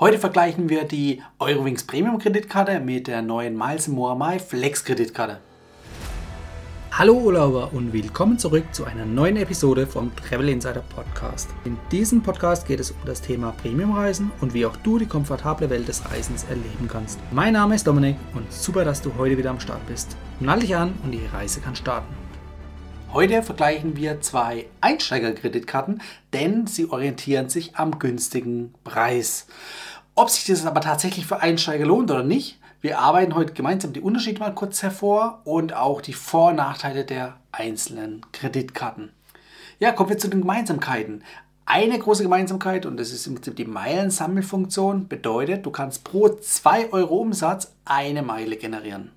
Heute vergleichen wir die Eurowings Premium Kreditkarte mit der neuen Miles My Flex Kreditkarte. Hallo Urlauber und willkommen zurück zu einer neuen Episode vom Travel Insider Podcast. In diesem Podcast geht es um das Thema Premiumreisen und wie auch du die komfortable Welt des Reisens erleben kannst. Mein Name ist Dominik und super, dass du heute wieder am Start bist. Nall dich an und die Reise kann starten. Heute vergleichen wir zwei Einsteigerkreditkarten, denn sie orientieren sich am günstigen Preis. Ob sich das aber tatsächlich für Einsteiger lohnt oder nicht, wir arbeiten heute gemeinsam die Unterschiede mal kurz hervor und auch die Vor- und Nachteile der einzelnen Kreditkarten. Ja, kommen wir zu den Gemeinsamkeiten. Eine große Gemeinsamkeit, und das ist im Prinzip die Meilensammelfunktion, bedeutet, du kannst pro 2 Euro Umsatz eine Meile generieren.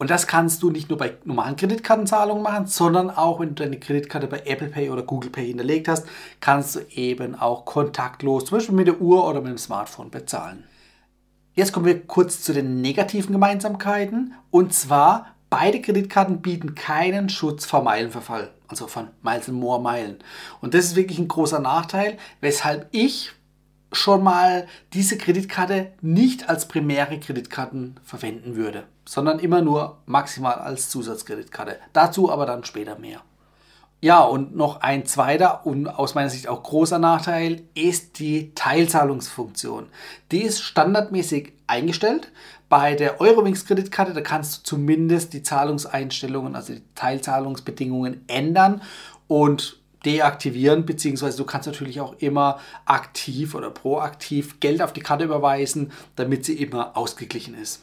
Und das kannst du nicht nur bei normalen Kreditkartenzahlungen machen, sondern auch, wenn du deine Kreditkarte bei Apple Pay oder Google Pay hinterlegt hast, kannst du eben auch kontaktlos, zum Beispiel mit der Uhr oder mit dem Smartphone bezahlen. Jetzt kommen wir kurz zu den negativen Gemeinsamkeiten. Und zwar, beide Kreditkarten bieten keinen Schutz vor Meilenverfall, also von Miles and More Meilen. Und das ist wirklich ein großer Nachteil, weshalb ich schon mal diese Kreditkarte nicht als primäre Kreditkarten verwenden würde, sondern immer nur maximal als Zusatzkreditkarte. Dazu aber dann später mehr. Ja, und noch ein zweiter und aus meiner Sicht auch großer Nachteil ist die Teilzahlungsfunktion. Die ist standardmäßig eingestellt. Bei der Eurowings Kreditkarte, da kannst du zumindest die Zahlungseinstellungen, also die Teilzahlungsbedingungen ändern und deaktivieren, beziehungsweise du kannst natürlich auch immer aktiv oder proaktiv Geld auf die Karte überweisen, damit sie immer ausgeglichen ist.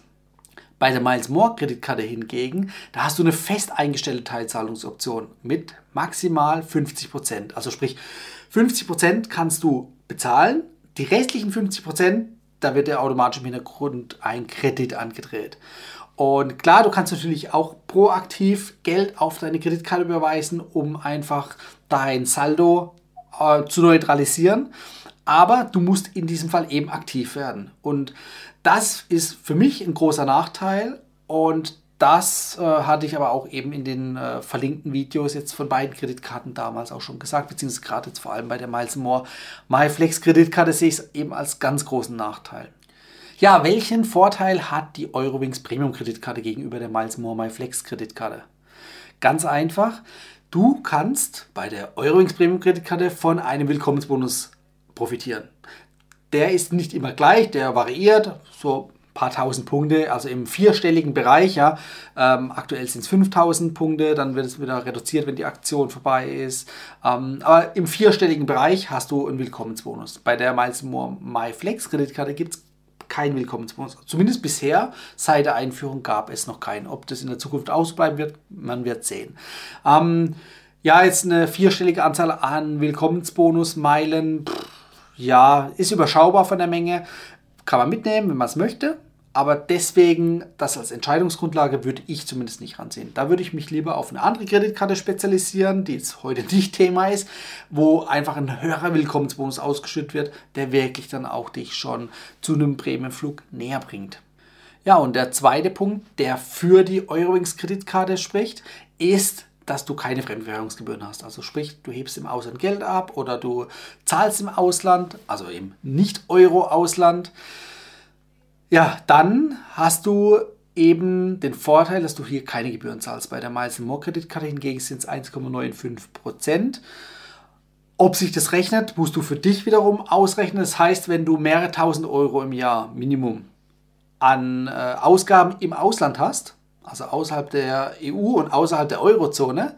Bei der Miles More Kreditkarte hingegen, da hast du eine fest eingestellte Teilzahlungsoption mit maximal 50%. Also sprich, 50% kannst du bezahlen, die restlichen 50%, da wird dir automatisch im Hintergrund ein Kredit angedreht. Und klar, du kannst natürlich auch proaktiv Geld auf deine Kreditkarte überweisen, um einfach dein Saldo äh, zu neutralisieren. Aber du musst in diesem Fall eben aktiv werden. Und das ist für mich ein großer Nachteil. Und das äh, hatte ich aber auch eben in den äh, verlinkten Videos jetzt von beiden Kreditkarten damals auch schon gesagt, beziehungsweise gerade jetzt vor allem bei der Miles More MyFlex Kreditkarte sehe ich es eben als ganz großen Nachteil. Ja, welchen Vorteil hat die Eurowings Premium Kreditkarte gegenüber der Miles More My Flex Kreditkarte? Ganz einfach, du kannst bei der Eurowings Premium Kreditkarte von einem Willkommensbonus profitieren. Der ist nicht immer gleich, der variiert, so ein paar tausend Punkte, also im vierstelligen Bereich. Ja. Ähm, aktuell sind es 5000 Punkte, dann wird es wieder reduziert, wenn die Aktion vorbei ist. Ähm, aber im vierstelligen Bereich hast du einen Willkommensbonus. Bei der Miles More My Flex Kreditkarte gibt es kein Willkommensbonus. Zumindest bisher, seit der Einführung gab es noch keinen. Ob das in der Zukunft ausbleiben wird, man wird sehen. Ähm, ja, jetzt eine vierstellige Anzahl an Willkommensbonus-Meilen, ja, ist überschaubar von der Menge. Kann man mitnehmen, wenn man es möchte. Aber deswegen, das als Entscheidungsgrundlage würde ich zumindest nicht ranziehen. Da würde ich mich lieber auf eine andere Kreditkarte spezialisieren, die jetzt heute nicht Thema ist, wo einfach ein höherer Willkommensbonus ausgeschüttet wird, der wirklich dann auch dich schon zu einem Prämienflug näher bringt. Ja, und der zweite Punkt, der für die Eurowings Kreditkarte spricht, ist, dass du keine Fremdwährungsgebühren hast. Also sprich, du hebst im Ausland Geld ab oder du zahlst im Ausland, also im Nicht-Euro-Ausland ja, dann hast du eben den Vorteil, dass du hier keine Gebühren zahlst. Bei der Miles More Kreditkarte hingegen sind es 1,95 Prozent. Ob sich das rechnet, musst du für dich wiederum ausrechnen. Das heißt, wenn du mehrere tausend Euro im Jahr Minimum an äh, Ausgaben im Ausland hast, also außerhalb der EU und außerhalb der Eurozone,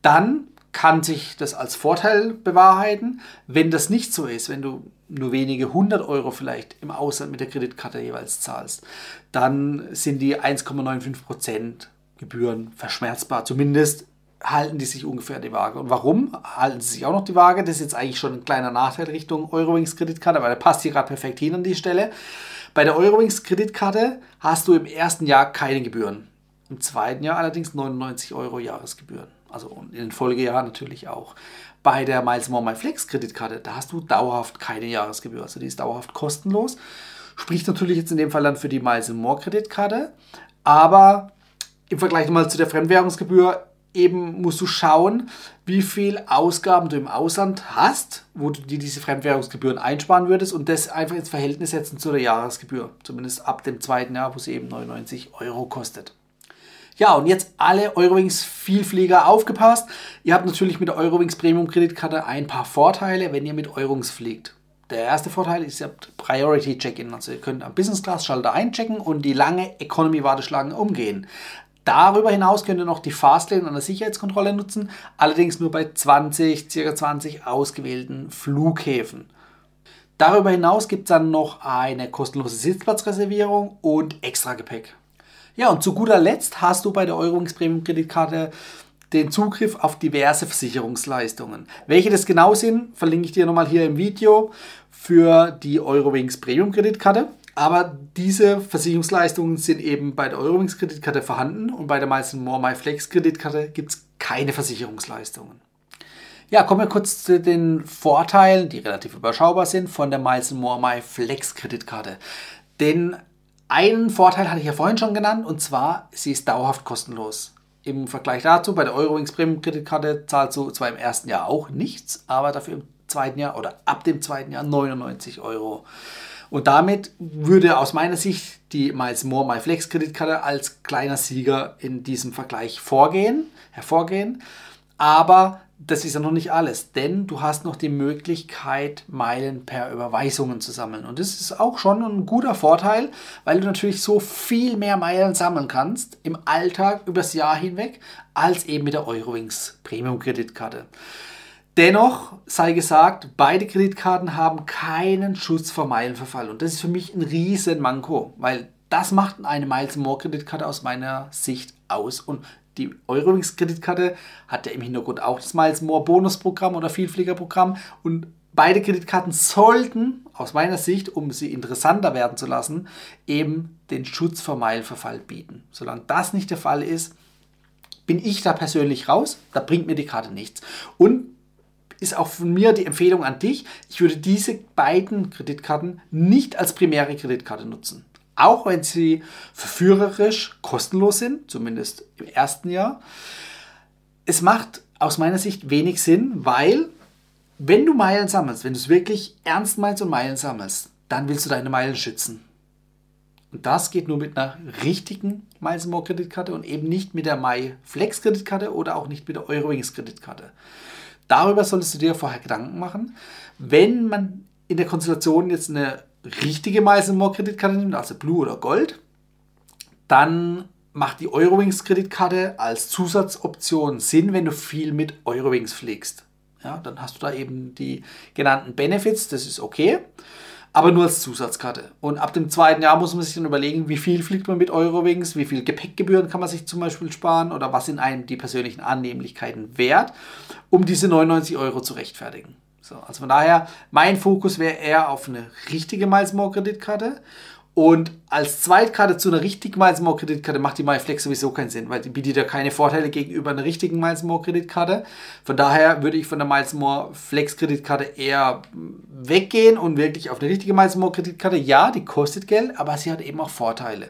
dann kann sich das als Vorteil bewahrheiten. Wenn das nicht so ist, wenn du nur wenige hundert Euro vielleicht im Ausland mit der Kreditkarte jeweils zahlst, dann sind die 1,95% Gebühren verschmerzbar. Zumindest halten die sich ungefähr die Waage. Und warum halten sie sich auch noch die Waage? Das ist jetzt eigentlich schon ein kleiner Nachteil Richtung Eurowings Kreditkarte, weil der passt hier gerade perfekt hin an die Stelle. Bei der Eurowings Kreditkarte hast du im ersten Jahr keine Gebühren. Im zweiten Jahr allerdings 99 Euro Jahresgebühren. Also in den Folgejahren natürlich auch. Bei der Miles More My Flex Kreditkarte, da hast du dauerhaft keine Jahresgebühr. Also die ist dauerhaft kostenlos. Spricht natürlich jetzt in dem Fall dann für die Miles More Kreditkarte. Aber im Vergleich mal zu der Fremdwährungsgebühr eben musst du schauen, wie viel Ausgaben du im Ausland hast, wo du dir diese Fremdwährungsgebühren einsparen würdest und das einfach ins Verhältnis setzen zu der Jahresgebühr. Zumindest ab dem zweiten Jahr, wo sie eben 99 Euro kostet. Ja, und jetzt alle Eurowings Vielflieger aufgepasst. Ihr habt natürlich mit der Eurowings Premium Kreditkarte ein paar Vorteile, wenn ihr mit Eurowings fliegt. Der erste Vorteil ist, ihr habt Priority Check-in. Also ihr könnt am Business Class Schalter einchecken und die lange Economy Warteschlangen umgehen. Darüber hinaus könnt ihr noch die Fastlane an der Sicherheitskontrolle nutzen, allerdings nur bei 20, ca. 20 ausgewählten Flughäfen. Darüber hinaus gibt es dann noch eine kostenlose Sitzplatzreservierung und Extragepäck. Ja, und zu guter Letzt hast du bei der Eurowings Premium Kreditkarte den Zugriff auf diverse Versicherungsleistungen. Welche das genau sind, verlinke ich dir nochmal hier im Video für die Eurowings Premium Kreditkarte. Aber diese Versicherungsleistungen sind eben bei der Eurowings Kreditkarte vorhanden und bei der Miles More My Flex Kreditkarte gibt es keine Versicherungsleistungen. Ja, kommen wir kurz zu den Vorteilen, die relativ überschaubar sind, von der Miles More My Flex Kreditkarte. Denn einen Vorteil hatte ich ja vorhin schon genannt und zwar, sie ist dauerhaft kostenlos. Im Vergleich dazu, bei der Eurowings Premium Kreditkarte zahlst du zwar im ersten Jahr auch nichts, aber dafür im zweiten Jahr oder ab dem zweiten Jahr 99 Euro. Und damit würde aus meiner Sicht die Miles More My Flex Kreditkarte als kleiner Sieger in diesem Vergleich vorgehen, hervorgehen. Aber das ist ja noch nicht alles, denn du hast noch die Möglichkeit, Meilen per Überweisungen zu sammeln. Und das ist auch schon ein guter Vorteil, weil du natürlich so viel mehr Meilen sammeln kannst im Alltag übers Jahr hinweg, als eben mit der Eurowings Premium Kreditkarte. Dennoch sei gesagt, beide Kreditkarten haben keinen Schutz vor Meilenverfall. Und das ist für mich ein riesen Manko, weil das macht eine Miles More Kreditkarte aus meiner Sicht aus. Und die Eurowings Kreditkarte hat ja im Hintergrund auch das Miles More Bonusprogramm oder Vielfliegerprogramm. Und beide Kreditkarten sollten aus meiner Sicht, um sie interessanter werden zu lassen, eben den Schutz vor Meilenverfall bieten. Solange das nicht der Fall ist, bin ich da persönlich raus. Da bringt mir die Karte nichts. Und ist auch von mir die Empfehlung an dich. Ich würde diese beiden Kreditkarten nicht als primäre Kreditkarte nutzen. Auch wenn sie verführerisch kostenlos sind, zumindest im ersten Jahr. Es macht aus meiner Sicht wenig Sinn, weil wenn du Meilen sammelst, wenn du es wirklich ernst meinst und Meilen sammelst, dann willst du deine Meilen schützen. Und das geht nur mit einer richtigen Miles More Kreditkarte und eben nicht mit der MyFlex Kreditkarte oder auch nicht mit der Eurowings Kreditkarte. Darüber solltest du dir vorher Gedanken machen. Wenn man in der Konstellation jetzt eine richtige Miles More Kreditkarte nimmt, also Blue oder Gold, dann macht die Eurowings Kreditkarte als Zusatzoption Sinn, wenn du viel mit Eurowings fliegst. Ja, dann hast du da eben die genannten Benefits, das ist okay aber nur als Zusatzkarte. Und ab dem zweiten Jahr muss man sich dann überlegen, wie viel fliegt man mit Eurowings, wie viel Gepäckgebühren kann man sich zum Beispiel sparen oder was sind einem die persönlichen Annehmlichkeiten wert, um diese 99 Euro zu rechtfertigen. So, also von daher, mein Fokus wäre eher auf eine richtige Miles More Kreditkarte und als Zweitkarte zu einer richtigen Miles More Kreditkarte macht die MyFlex sowieso keinen Sinn, weil die bietet ja keine Vorteile gegenüber einer richtigen Miles More Kreditkarte. Von daher würde ich von der Miles More Flex Kreditkarte eher weggehen und wirklich auf eine richtige Miles More Kreditkarte. Ja, die kostet Geld, aber sie hat eben auch Vorteile.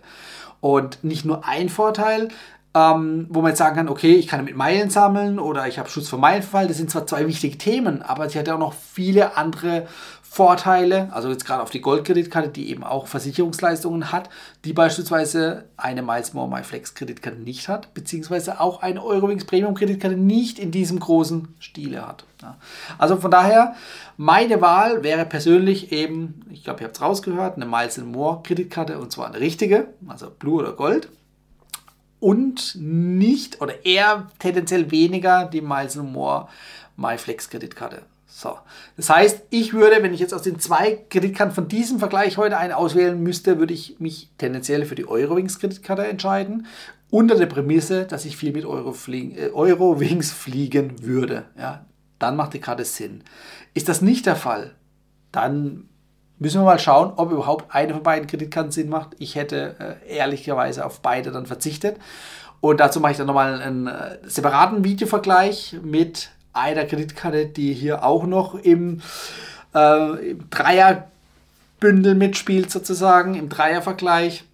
Und nicht nur ein Vorteil, ähm, wo man jetzt sagen kann, okay, ich kann damit Meilen sammeln oder ich habe Schutz vor Meilenfall. Das sind zwar zwei wichtige Themen, aber sie hat ja auch noch viele andere Vorteile, also jetzt gerade auf die Goldkreditkarte, die eben auch Versicherungsleistungen hat, die beispielsweise eine Miles More My Flex Kreditkarte nicht hat, beziehungsweise auch eine Eurowings Premium Kreditkarte nicht in diesem großen Stile hat. Also von daher, meine Wahl wäre persönlich eben, ich glaube, ihr habt es rausgehört, eine Miles More Kreditkarte und zwar eine richtige, also Blue oder Gold und nicht oder eher tendenziell weniger die Miles More MyFlex Kreditkarte. So. Das heißt, ich würde, wenn ich jetzt aus den zwei Kreditkarten von diesem Vergleich heute eine auswählen müsste, würde ich mich tendenziell für die Eurowings Kreditkarte entscheiden. Unter der Prämisse, dass ich viel mit Euro äh, Eurowings fliegen würde. Ja, dann macht die Karte Sinn. Ist das nicht der Fall, dann müssen wir mal schauen, ob überhaupt eine von beiden Kreditkarten Sinn macht. Ich hätte äh, ehrlicherweise auf beide dann verzichtet. Und dazu mache ich dann nochmal einen äh, separaten Videovergleich mit einer Kreditkarte, die hier auch noch im, äh, im Dreierbündel mitspielt, sozusagen, im Dreiervergleich.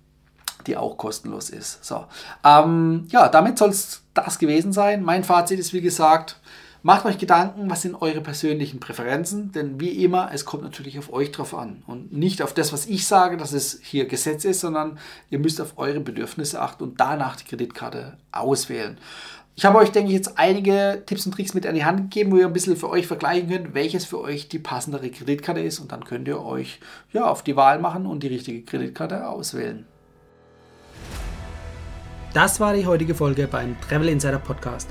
die auch kostenlos ist. So, ähm, ja, damit soll es das gewesen sein. Mein Fazit ist, wie gesagt, Macht euch Gedanken, was sind eure persönlichen Präferenzen, denn wie immer, es kommt natürlich auf euch drauf an und nicht auf das, was ich sage, dass es hier Gesetz ist, sondern ihr müsst auf eure Bedürfnisse achten und danach die Kreditkarte auswählen. Ich habe euch, denke ich, jetzt einige Tipps und Tricks mit an die Hand gegeben, wo ihr ein bisschen für euch vergleichen könnt, welches für euch die passendere Kreditkarte ist und dann könnt ihr euch ja, auf die Wahl machen und die richtige Kreditkarte auswählen. Das war die heutige Folge beim Travel Insider Podcast.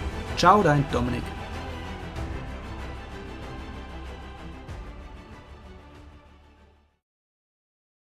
Ciao, dein Dominik.